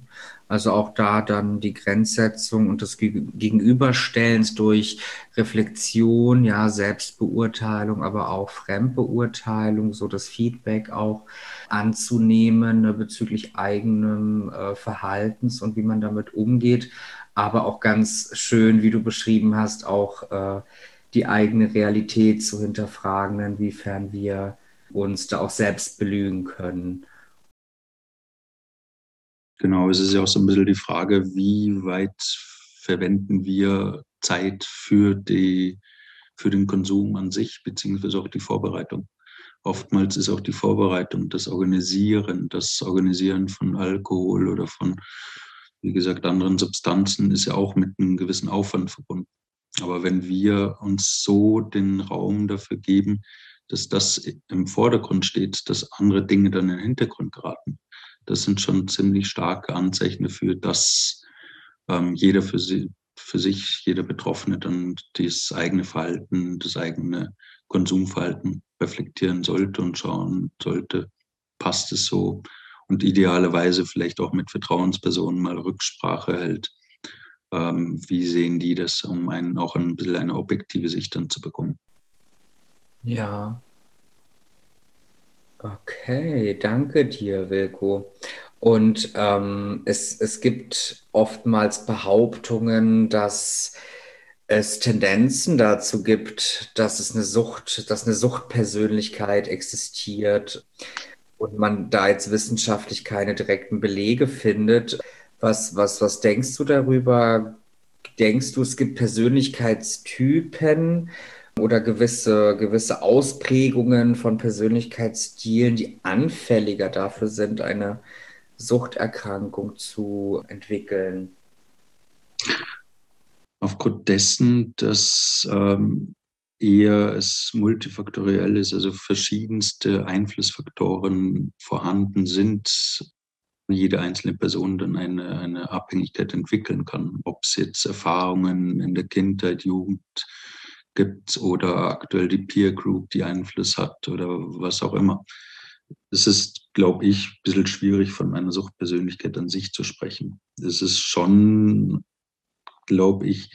Also auch da dann die Grenzsetzung und das Gegenüberstellens durch Reflexion, ja, Selbstbeurteilung, aber auch Fremdbeurteilung, so das Feedback auch anzunehmen ne, bezüglich eigenem äh, Verhaltens und wie man damit umgeht. Aber auch ganz schön, wie du beschrieben hast, auch äh, die eigene Realität zu hinterfragen, inwiefern wir uns da auch selbst belügen können. Genau, es ist ja auch so ein bisschen die Frage, wie weit verwenden wir Zeit für, die, für den Konsum an sich, beziehungsweise auch die Vorbereitung. Oftmals ist auch die Vorbereitung, das Organisieren, das Organisieren von Alkohol oder von, wie gesagt, anderen Substanzen ist ja auch mit einem gewissen Aufwand verbunden. Aber wenn wir uns so den Raum dafür geben, dass das im Vordergrund steht, dass andere Dinge dann in den Hintergrund geraten, das sind schon ziemlich starke Anzeichen dafür, dass ähm, jeder für, sie, für sich, jeder Betroffene dann das eigene Verhalten, das eigene Konsumverhalten reflektieren sollte und schauen sollte, passt es so und idealerweise vielleicht auch mit Vertrauenspersonen mal Rücksprache hält. Ähm, wie sehen die das, um einen auch ein bisschen eine objektive Sicht dann zu bekommen? Ja, Okay, danke dir, Wilko. Und ähm, es, es gibt oftmals Behauptungen, dass es Tendenzen dazu gibt, dass es eine Sucht, dass eine Suchtpersönlichkeit existiert und man da jetzt wissenschaftlich keine direkten Belege findet. Was, was, was denkst du darüber? Denkst du, es gibt Persönlichkeitstypen? Oder gewisse, gewisse Ausprägungen von Persönlichkeitsstilen, die anfälliger dafür sind, eine Suchterkrankung zu entwickeln? Aufgrund dessen, dass ähm, eher es multifaktoriell ist, also verschiedenste Einflussfaktoren vorhanden sind, jede einzelne Person dann eine, eine Abhängigkeit entwickeln kann. Ob es jetzt Erfahrungen in der Kindheit, Jugend, gibt oder aktuell die Peer Group, die Einfluss hat oder was auch immer. Es ist, glaube ich, ein bisschen schwierig, von einer Suchtpersönlichkeit an sich zu sprechen. Es ist schon, glaube ich,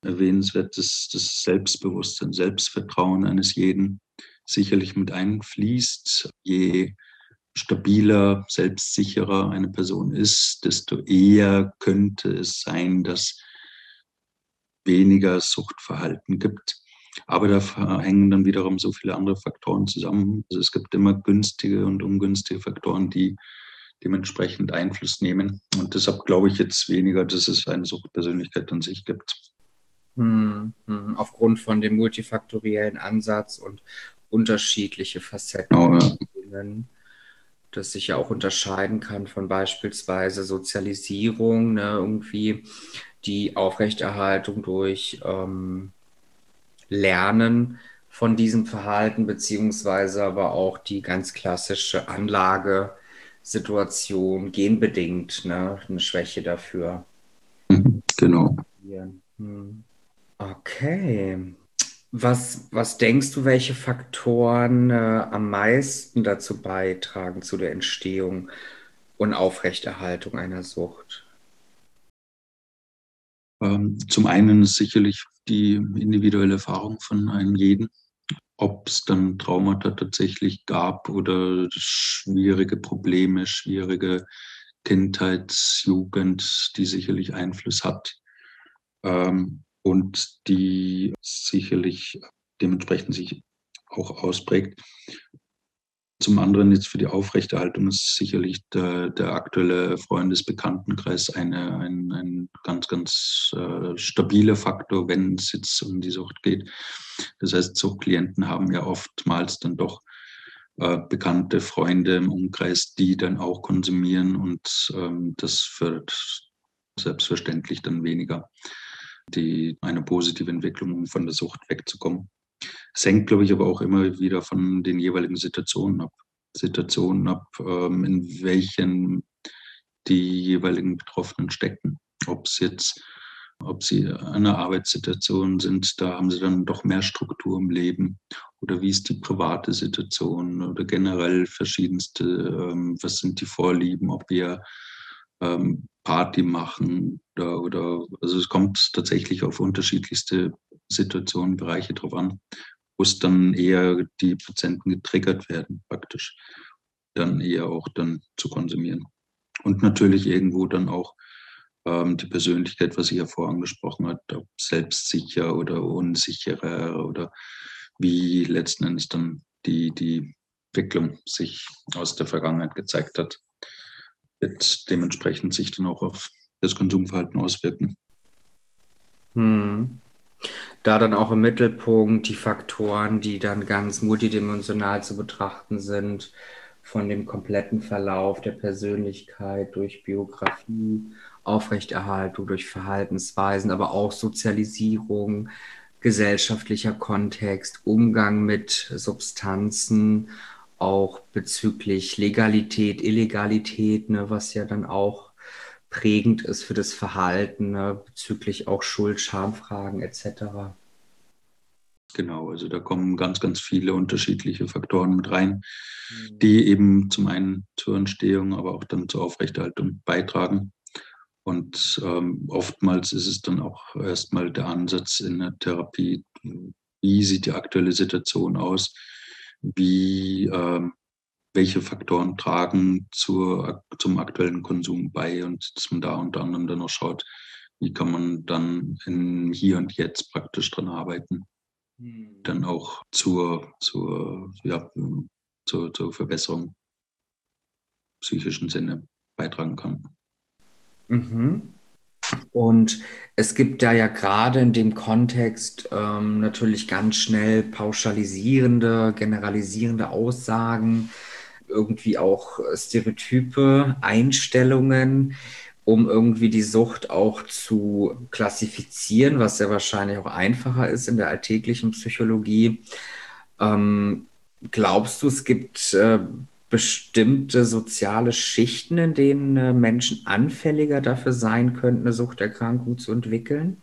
erwähnenswert, dass das Selbstbewusstsein, Selbstvertrauen eines jeden sicherlich mit einfließt. Je stabiler, selbstsicherer eine Person ist, desto eher könnte es sein, dass weniger Suchtverhalten gibt. Aber da hängen dann wiederum so viele andere Faktoren zusammen. Also es gibt immer günstige und ungünstige Faktoren, die dementsprechend Einfluss nehmen. Und deshalb glaube ich jetzt weniger, dass es eine Suchtpersönlichkeit an sich gibt. Hm, hm, aufgrund von dem multifaktoriellen Ansatz und unterschiedliche Facetten, oh, ja. Das sich ja auch unterscheiden kann von beispielsweise Sozialisierung, ne, irgendwie die Aufrechterhaltung durch ähm, Lernen von diesem Verhalten, beziehungsweise aber auch die ganz klassische Anlagesituation, genbedingt, ne, eine Schwäche dafür. Mhm, genau. Hm. Okay. Was, was denkst du, welche Faktoren äh, am meisten dazu beitragen zu der Entstehung und Aufrechterhaltung einer Sucht? Ähm, zum einen ist sicherlich die individuelle Erfahrung von einem jeden, ob es dann Traumata tatsächlich gab oder schwierige Probleme, schwierige Kindheitsjugend, die sicherlich Einfluss hat. Ähm, und die sicherlich dementsprechend sich auch ausprägt. Zum anderen jetzt für die Aufrechterhaltung ist sicherlich der, der aktuelle Freundesbekanntenkreis eine, ein, ein ganz, ganz äh, stabiler Faktor, wenn es jetzt um die Sucht geht. Das heißt, Suchtklienten haben ja oftmals dann doch äh, bekannte Freunde im Umkreis, die dann auch konsumieren und ähm, das fördert selbstverständlich dann weniger die, eine positive Entwicklung, um von der Sucht wegzukommen. Es hängt, glaube ich, aber auch immer wieder von den jeweiligen Situationen ab. Situationen ab, ähm, in welchen die jeweiligen Betroffenen stecken. Ob es jetzt, ob sie in einer Arbeitssituation sind, da haben sie dann doch mehr Struktur im Leben. Oder wie ist die private Situation oder generell verschiedenste, ähm, was sind die Vorlieben, ob wir ähm, Party machen oder, oder also es kommt tatsächlich auf unterschiedlichste Situationen, Bereiche drauf an, wo es dann eher die Patienten getriggert werden, praktisch, dann eher auch dann zu konsumieren. Und natürlich irgendwo dann auch ähm, die Persönlichkeit, was ich ja vorher angesprochen habe, ob selbstsicher oder unsicherer oder wie letzten Endes dann die, die Entwicklung sich aus der Vergangenheit gezeigt hat wird dementsprechend sich dann auch auf das Konsumverhalten auswirken. Hm. Da dann auch im Mittelpunkt die Faktoren, die dann ganz multidimensional zu betrachten sind, von dem kompletten Verlauf der Persönlichkeit durch Biografie, Aufrechterhaltung durch Verhaltensweisen, aber auch Sozialisierung, gesellschaftlicher Kontext, Umgang mit Substanzen auch bezüglich Legalität, Illegalität, ne, was ja dann auch prägend ist für das Verhalten, ne, bezüglich auch Schuld, Schamfragen etc. Genau, also da kommen ganz, ganz viele unterschiedliche Faktoren mit rein, mhm. die eben zum einen zur Entstehung, aber auch dann zur Aufrechterhaltung beitragen. Und ähm, oftmals ist es dann auch erstmal der Ansatz in der Therapie, wie sieht die aktuelle Situation aus, wie, äh, welche Faktoren tragen zur, zum aktuellen Konsum bei und dass man da unter anderem dann auch schaut, wie kann man dann in Hier und Jetzt praktisch dran arbeiten. Mhm. Dann auch zur, zur, ja, zur, zur Verbesserung psychischen Sinne beitragen kann. Mhm. Und es gibt da ja gerade in dem Kontext ähm, natürlich ganz schnell pauschalisierende, generalisierende Aussagen, irgendwie auch Stereotype, Einstellungen, um irgendwie die Sucht auch zu klassifizieren, was ja wahrscheinlich auch einfacher ist in der alltäglichen Psychologie. Ähm, glaubst du, es gibt äh, bestimmte soziale Schichten, in denen äh, Menschen anfälliger dafür sein könnten, eine Suchterkrankung zu entwickeln?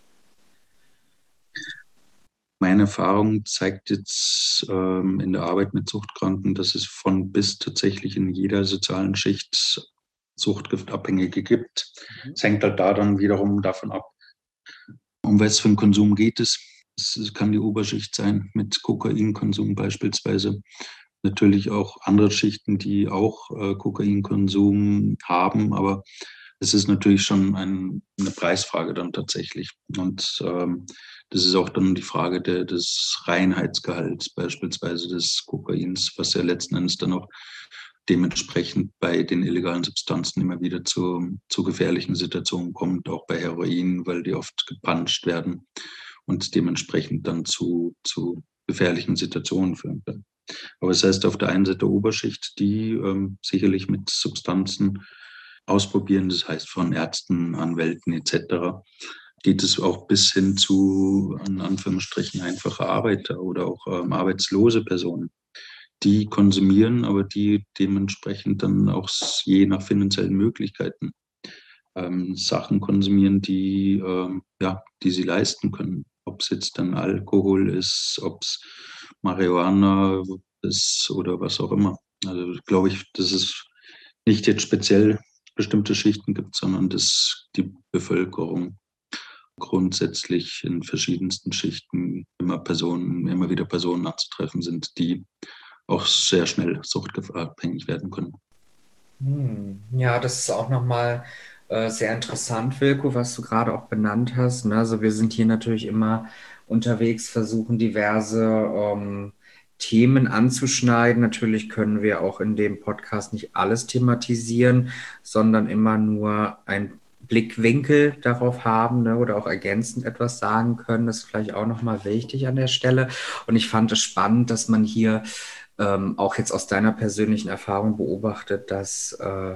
Meine Erfahrung zeigt jetzt ähm, in der Arbeit mit Suchtkranken, dass es von bis tatsächlich in jeder sozialen Schicht Suchtgiftabhängige gibt. Mhm. Es hängt halt da dann wiederum davon ab, um was für einen Konsum geht es. Es kann die Oberschicht sein mit Kokainkonsum beispielsweise. Natürlich auch andere Schichten, die auch äh, Kokainkonsum haben, aber es ist natürlich schon ein, eine Preisfrage dann tatsächlich. Und ähm, das ist auch dann die Frage der, des Reinheitsgehalts beispielsweise des Kokains, was ja letzten Endes dann auch dementsprechend bei den illegalen Substanzen immer wieder zu, zu gefährlichen Situationen kommt, auch bei Heroin, weil die oft gepanscht werden und dementsprechend dann zu, zu gefährlichen Situationen führen können. Aber es das heißt auf der einen Seite Oberschicht, die ähm, sicherlich mit Substanzen ausprobieren, das heißt von Ärzten, Anwälten etc., geht es auch bis hin zu, in Anführungsstrichen, einfache Arbeiter oder auch ähm, arbeitslose Personen die konsumieren, aber die dementsprechend dann auch je nach finanziellen Möglichkeiten ähm, Sachen konsumieren, die, ähm, ja, die sie leisten können. Ob es jetzt dann Alkohol ist, ob es Marihuana ist oder was auch immer. Also glaube ich, dass es nicht jetzt speziell bestimmte Schichten gibt, sondern dass die Bevölkerung grundsätzlich in verschiedensten Schichten immer Personen, immer wieder Personen anzutreffen sind, die auch sehr schnell suchtabhängig werden können. Hm, ja, das ist auch nochmal sehr interessant, Wilko, was du gerade auch benannt hast. Ne? Also wir sind hier natürlich immer unterwegs, versuchen diverse ähm, Themen anzuschneiden. Natürlich können wir auch in dem Podcast nicht alles thematisieren, sondern immer nur ein Blickwinkel darauf haben ne, oder auch ergänzend etwas sagen können. Das ist vielleicht auch nochmal wichtig an der Stelle. Und ich fand es spannend, dass man hier ähm, auch jetzt aus deiner persönlichen Erfahrung beobachtet, dass äh,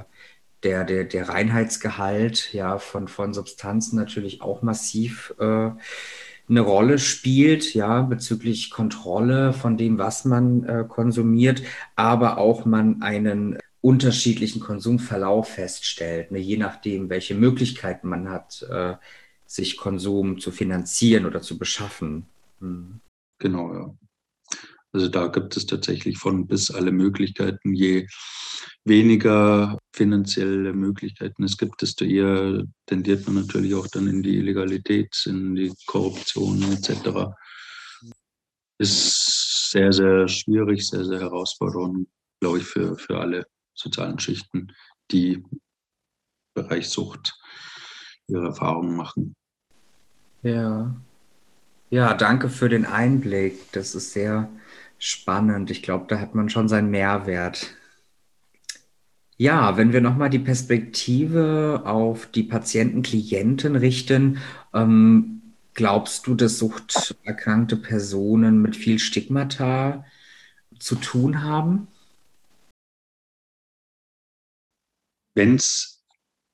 der, der, der Reinheitsgehalt ja, von, von Substanzen natürlich auch massiv äh, eine Rolle spielt, ja, bezüglich Kontrolle von dem, was man äh, konsumiert, aber auch man einen unterschiedlichen Konsumverlauf feststellt, ne, je nachdem, welche Möglichkeiten man hat, äh, sich Konsum zu finanzieren oder zu beschaffen. Hm. Genau, ja. Also da gibt es tatsächlich von bis alle Möglichkeiten. Je weniger finanzielle Möglichkeiten es gibt, desto eher tendiert man natürlich auch dann in die Illegalität, in die Korruption etc. Ist sehr, sehr schwierig, sehr, sehr herausfordernd, glaube ich, für, für alle sozialen Schichten, die im Bereich Sucht ihre Erfahrungen machen. Ja. Ja, danke für den Einblick. Das ist sehr spannend. Ich glaube, da hat man schon seinen Mehrwert. Ja, wenn wir nochmal die Perspektive auf die Patienten, Klienten richten, ähm, glaubst du, dass suchterkrankte Personen mit viel Stigmata zu tun haben? Wenn es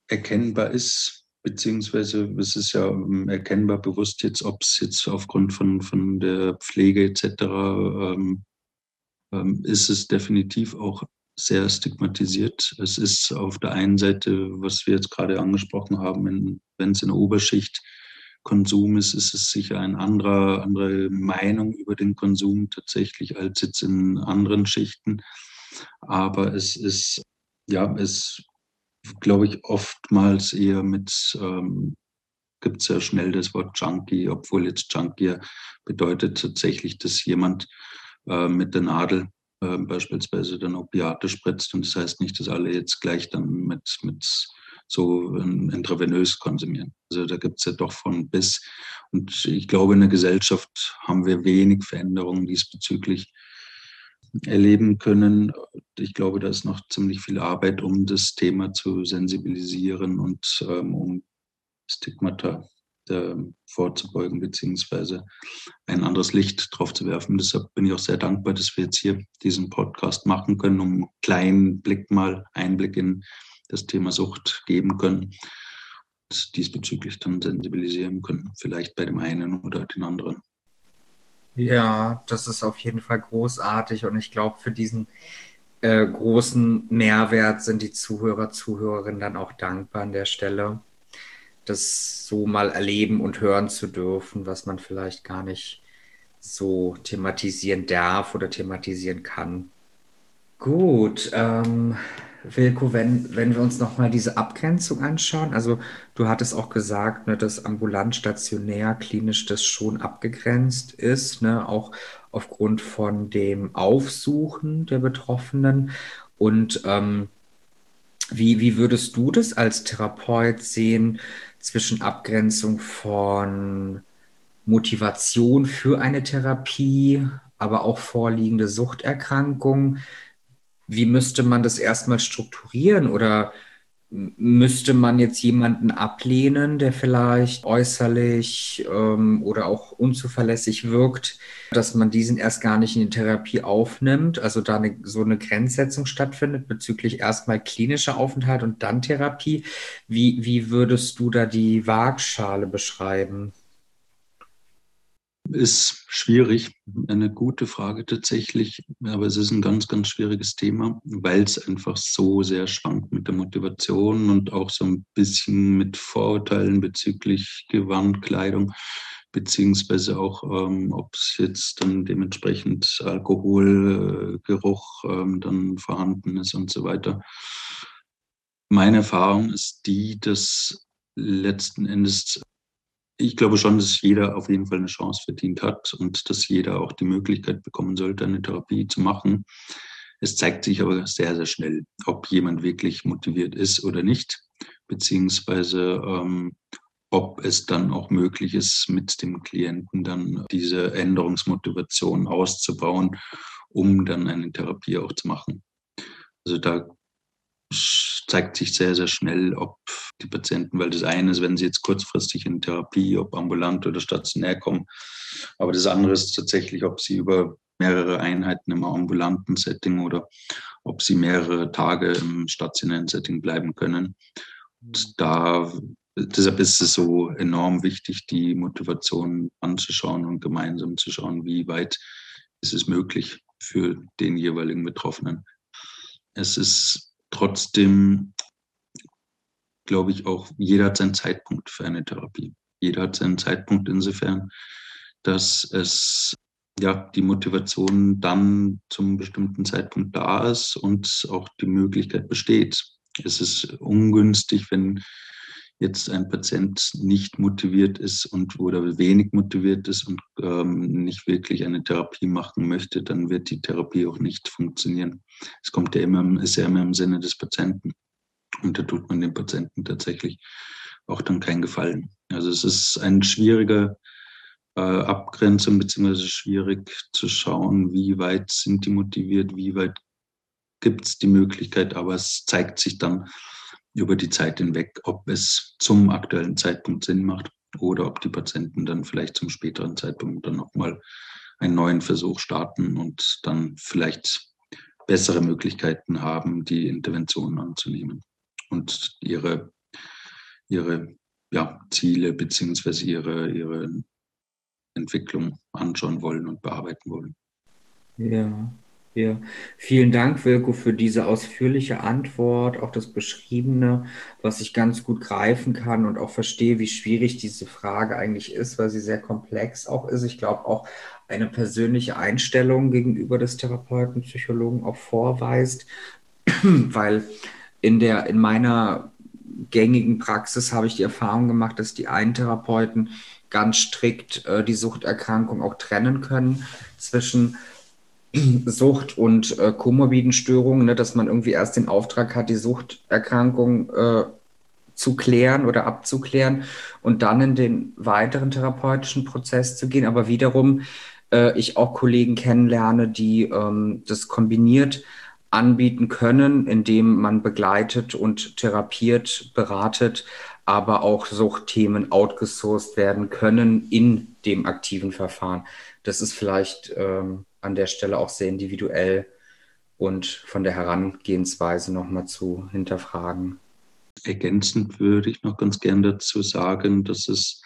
erkennbar ist, beziehungsweise es ist ja ähm, erkennbar bewusst jetzt, ob es jetzt aufgrund von, von der Pflege etc. Ähm, ähm, ist es definitiv auch sehr stigmatisiert. Es ist auf der einen Seite, was wir jetzt gerade angesprochen haben, wenn es in der Oberschicht Konsum ist, ist es sicher eine andere, andere Meinung über den Konsum tatsächlich als jetzt in anderen Schichten. Aber es ist, ja, es glaube ich, oftmals eher mit, ähm, gibt es ja schnell das Wort Junkie, obwohl jetzt Junkie bedeutet tatsächlich, dass jemand äh, mit der Nadel äh, beispielsweise dann Opiate spritzt. Und das heißt nicht, dass alle jetzt gleich dann mit, mit so intravenös konsumieren. Also da gibt es ja doch von bis. Und ich glaube, in der Gesellschaft haben wir wenig Veränderungen diesbezüglich erleben können. Ich glaube, da ist noch ziemlich viel Arbeit, um das Thema zu sensibilisieren und ähm, um Stigmata äh, vorzubeugen, beziehungsweise ein anderes Licht drauf zu werfen. Deshalb bin ich auch sehr dankbar, dass wir jetzt hier diesen Podcast machen können, um einen kleinen Blick mal, Einblick in das Thema Sucht geben können und diesbezüglich dann sensibilisieren können, vielleicht bei dem einen oder den anderen. Ja, das ist auf jeden Fall großartig und ich glaube, für diesen äh, großen Mehrwert sind die Zuhörer, Zuhörerinnen dann auch dankbar an der Stelle, das so mal erleben und hören zu dürfen, was man vielleicht gar nicht so thematisieren darf oder thematisieren kann. Gut, ähm, Wilko, wenn, wenn wir uns nochmal diese Abgrenzung anschauen, also du hattest auch gesagt, ne, dass ambulant, stationär, klinisch das schon abgegrenzt ist, ne, auch aufgrund von dem Aufsuchen der Betroffenen. Und ähm, wie, wie würdest du das als Therapeut sehen zwischen Abgrenzung von Motivation für eine Therapie, aber auch vorliegende Suchterkrankung? Wie müsste man das erstmal strukturieren oder müsste man jetzt jemanden ablehnen, der vielleicht äußerlich ähm, oder auch unzuverlässig wirkt, dass man diesen erst gar nicht in die Therapie aufnimmt, also da eine, so eine Grenzsetzung stattfindet bezüglich erstmal klinischer Aufenthalt und dann Therapie. Wie, wie würdest du da die Waagschale beschreiben? Ist schwierig, eine gute Frage tatsächlich, aber es ist ein ganz, ganz schwieriges Thema, weil es einfach so sehr schwankt mit der Motivation und auch so ein bisschen mit Vorurteilen bezüglich Gewandkleidung, beziehungsweise auch, ähm, ob es jetzt dann dementsprechend Alkoholgeruch ähm, dann vorhanden ist und so weiter. Meine Erfahrung ist die, dass letzten Endes ich glaube schon, dass jeder auf jeden Fall eine Chance verdient hat und dass jeder auch die Möglichkeit bekommen sollte, eine Therapie zu machen. Es zeigt sich aber sehr, sehr schnell, ob jemand wirklich motiviert ist oder nicht, beziehungsweise ähm, ob es dann auch möglich ist, mit dem Klienten dann diese Änderungsmotivation auszubauen, um dann eine Therapie auch zu machen. Also da zeigt sich sehr, sehr schnell, ob die Patienten, weil das eine ist, wenn sie jetzt kurzfristig in Therapie, ob ambulant oder stationär kommen, aber das andere ist tatsächlich, ob sie über mehrere Einheiten im ambulanten Setting oder ob sie mehrere Tage im stationären Setting bleiben können. Und da, deshalb ist es so enorm wichtig, die Motivation anzuschauen und gemeinsam zu schauen, wie weit ist es möglich für den jeweiligen Betroffenen. Es ist Trotzdem glaube ich auch, jeder hat seinen Zeitpunkt für eine Therapie. Jeder hat seinen Zeitpunkt insofern, dass es ja die Motivation dann zum bestimmten Zeitpunkt da ist und auch die Möglichkeit besteht. Es ist ungünstig, wenn jetzt ein Patient nicht motiviert ist und oder wenig motiviert ist und ähm, nicht wirklich eine Therapie machen möchte, dann wird die Therapie auch nicht funktionieren. Es kommt ja immer, ist ja immer im Sinne des Patienten. Und da tut man dem Patienten tatsächlich auch dann keinen Gefallen. Also es ist ein schwieriger äh, Abgrenzung, beziehungsweise schwierig zu schauen, wie weit sind die motiviert, wie weit gibt es die Möglichkeit, aber es zeigt sich dann, über die Zeit hinweg, ob es zum aktuellen Zeitpunkt Sinn macht oder ob die Patienten dann vielleicht zum späteren Zeitpunkt dann nochmal einen neuen Versuch starten und dann vielleicht bessere Möglichkeiten haben, die Interventionen anzunehmen und ihre, ihre ja, Ziele beziehungsweise ihre, ihre Entwicklung anschauen wollen und bearbeiten wollen. Ja. Ja, vielen Dank, Wilko, für diese ausführliche Antwort, auch das Beschriebene, was ich ganz gut greifen kann und auch verstehe, wie schwierig diese Frage eigentlich ist, weil sie sehr komplex auch ist. Ich glaube auch eine persönliche Einstellung gegenüber des Therapeuten, Psychologen auch vorweist, weil in der, in meiner gängigen Praxis habe ich die Erfahrung gemacht, dass die einen Therapeuten ganz strikt äh, die Suchterkrankung auch trennen können zwischen Sucht und äh, komorbiden ne, dass man irgendwie erst den Auftrag hat, die Suchterkrankung äh, zu klären oder abzuklären und dann in den weiteren therapeutischen Prozess zu gehen. Aber wiederum äh, ich auch Kollegen kennenlerne, die ähm, das kombiniert anbieten können, indem man begleitet und therapiert, beratet, aber auch Suchtthemen outgesourced werden können in dem aktiven Verfahren. Das ist vielleicht ähm, an der Stelle auch sehr individuell und von der Herangehensweise nochmal zu hinterfragen. Ergänzend würde ich noch ganz gern dazu sagen, dass es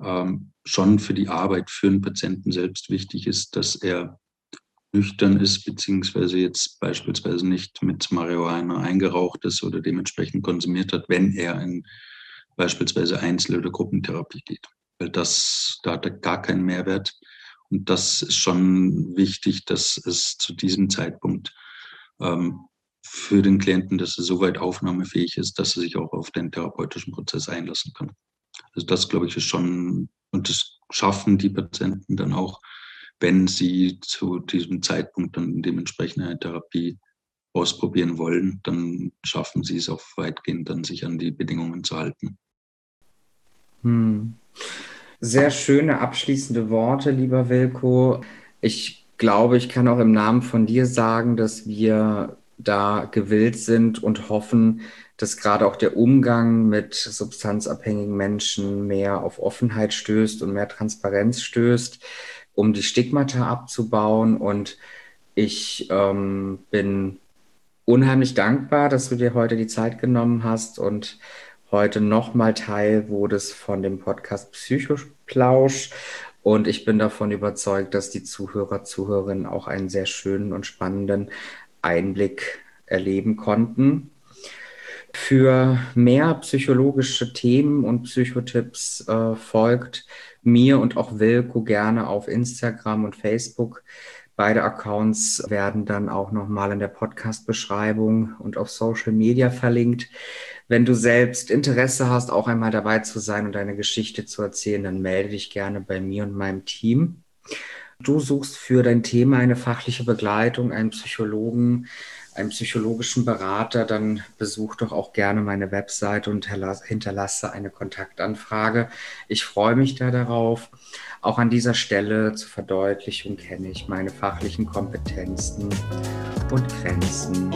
ähm, schon für die Arbeit für einen Patienten selbst wichtig ist, dass er nüchtern ist, beziehungsweise jetzt beispielsweise nicht mit Marihuana eingeraucht ist oder dementsprechend konsumiert hat, wenn er in beispielsweise Einzel- oder Gruppentherapie geht. Weil das, da hat er gar keinen Mehrwert Und das ist schon wichtig, dass es zu diesem Zeitpunkt ähm, für den Klienten, dass er soweit aufnahmefähig ist, dass er sich auch auf den therapeutischen Prozess einlassen kann. Also das, glaube ich, ist schon, und das schaffen die Patienten dann auch, wenn sie zu diesem Zeitpunkt dann dementsprechend eine Therapie ausprobieren wollen, dann schaffen sie es auch weitgehend dann sich an die Bedingungen zu halten. Hm. Sehr schöne abschließende Worte, lieber Wilko. Ich glaube, ich kann auch im Namen von dir sagen, dass wir da gewillt sind und hoffen, dass gerade auch der Umgang mit substanzabhängigen Menschen mehr auf Offenheit stößt und mehr Transparenz stößt, um die Stigmata abzubauen. Und ich ähm, bin unheimlich dankbar, dass du dir heute die Zeit genommen hast und heute nochmal Teil wurdest von dem Podcast Psychoplausch. Und ich bin davon überzeugt, dass die Zuhörer, Zuhörerinnen auch einen sehr schönen und spannenden Einblick erleben konnten. Für mehr psychologische Themen und Psychotipps äh, folgt mir und auch Wilko gerne auf Instagram und Facebook. Beide Accounts werden dann auch nochmal in der Podcast-Beschreibung und auf Social Media verlinkt. Wenn du selbst Interesse hast, auch einmal dabei zu sein und deine Geschichte zu erzählen, dann melde dich gerne bei mir und meinem Team. Du suchst für dein Thema eine fachliche Begleitung, einen Psychologen, einen psychologischen Berater, dann besuch doch auch gerne meine Webseite und hinterlasse eine Kontaktanfrage. Ich freue mich da darauf. Auch an dieser Stelle zur Verdeutlichung kenne ich meine fachlichen Kompetenzen und Grenzen.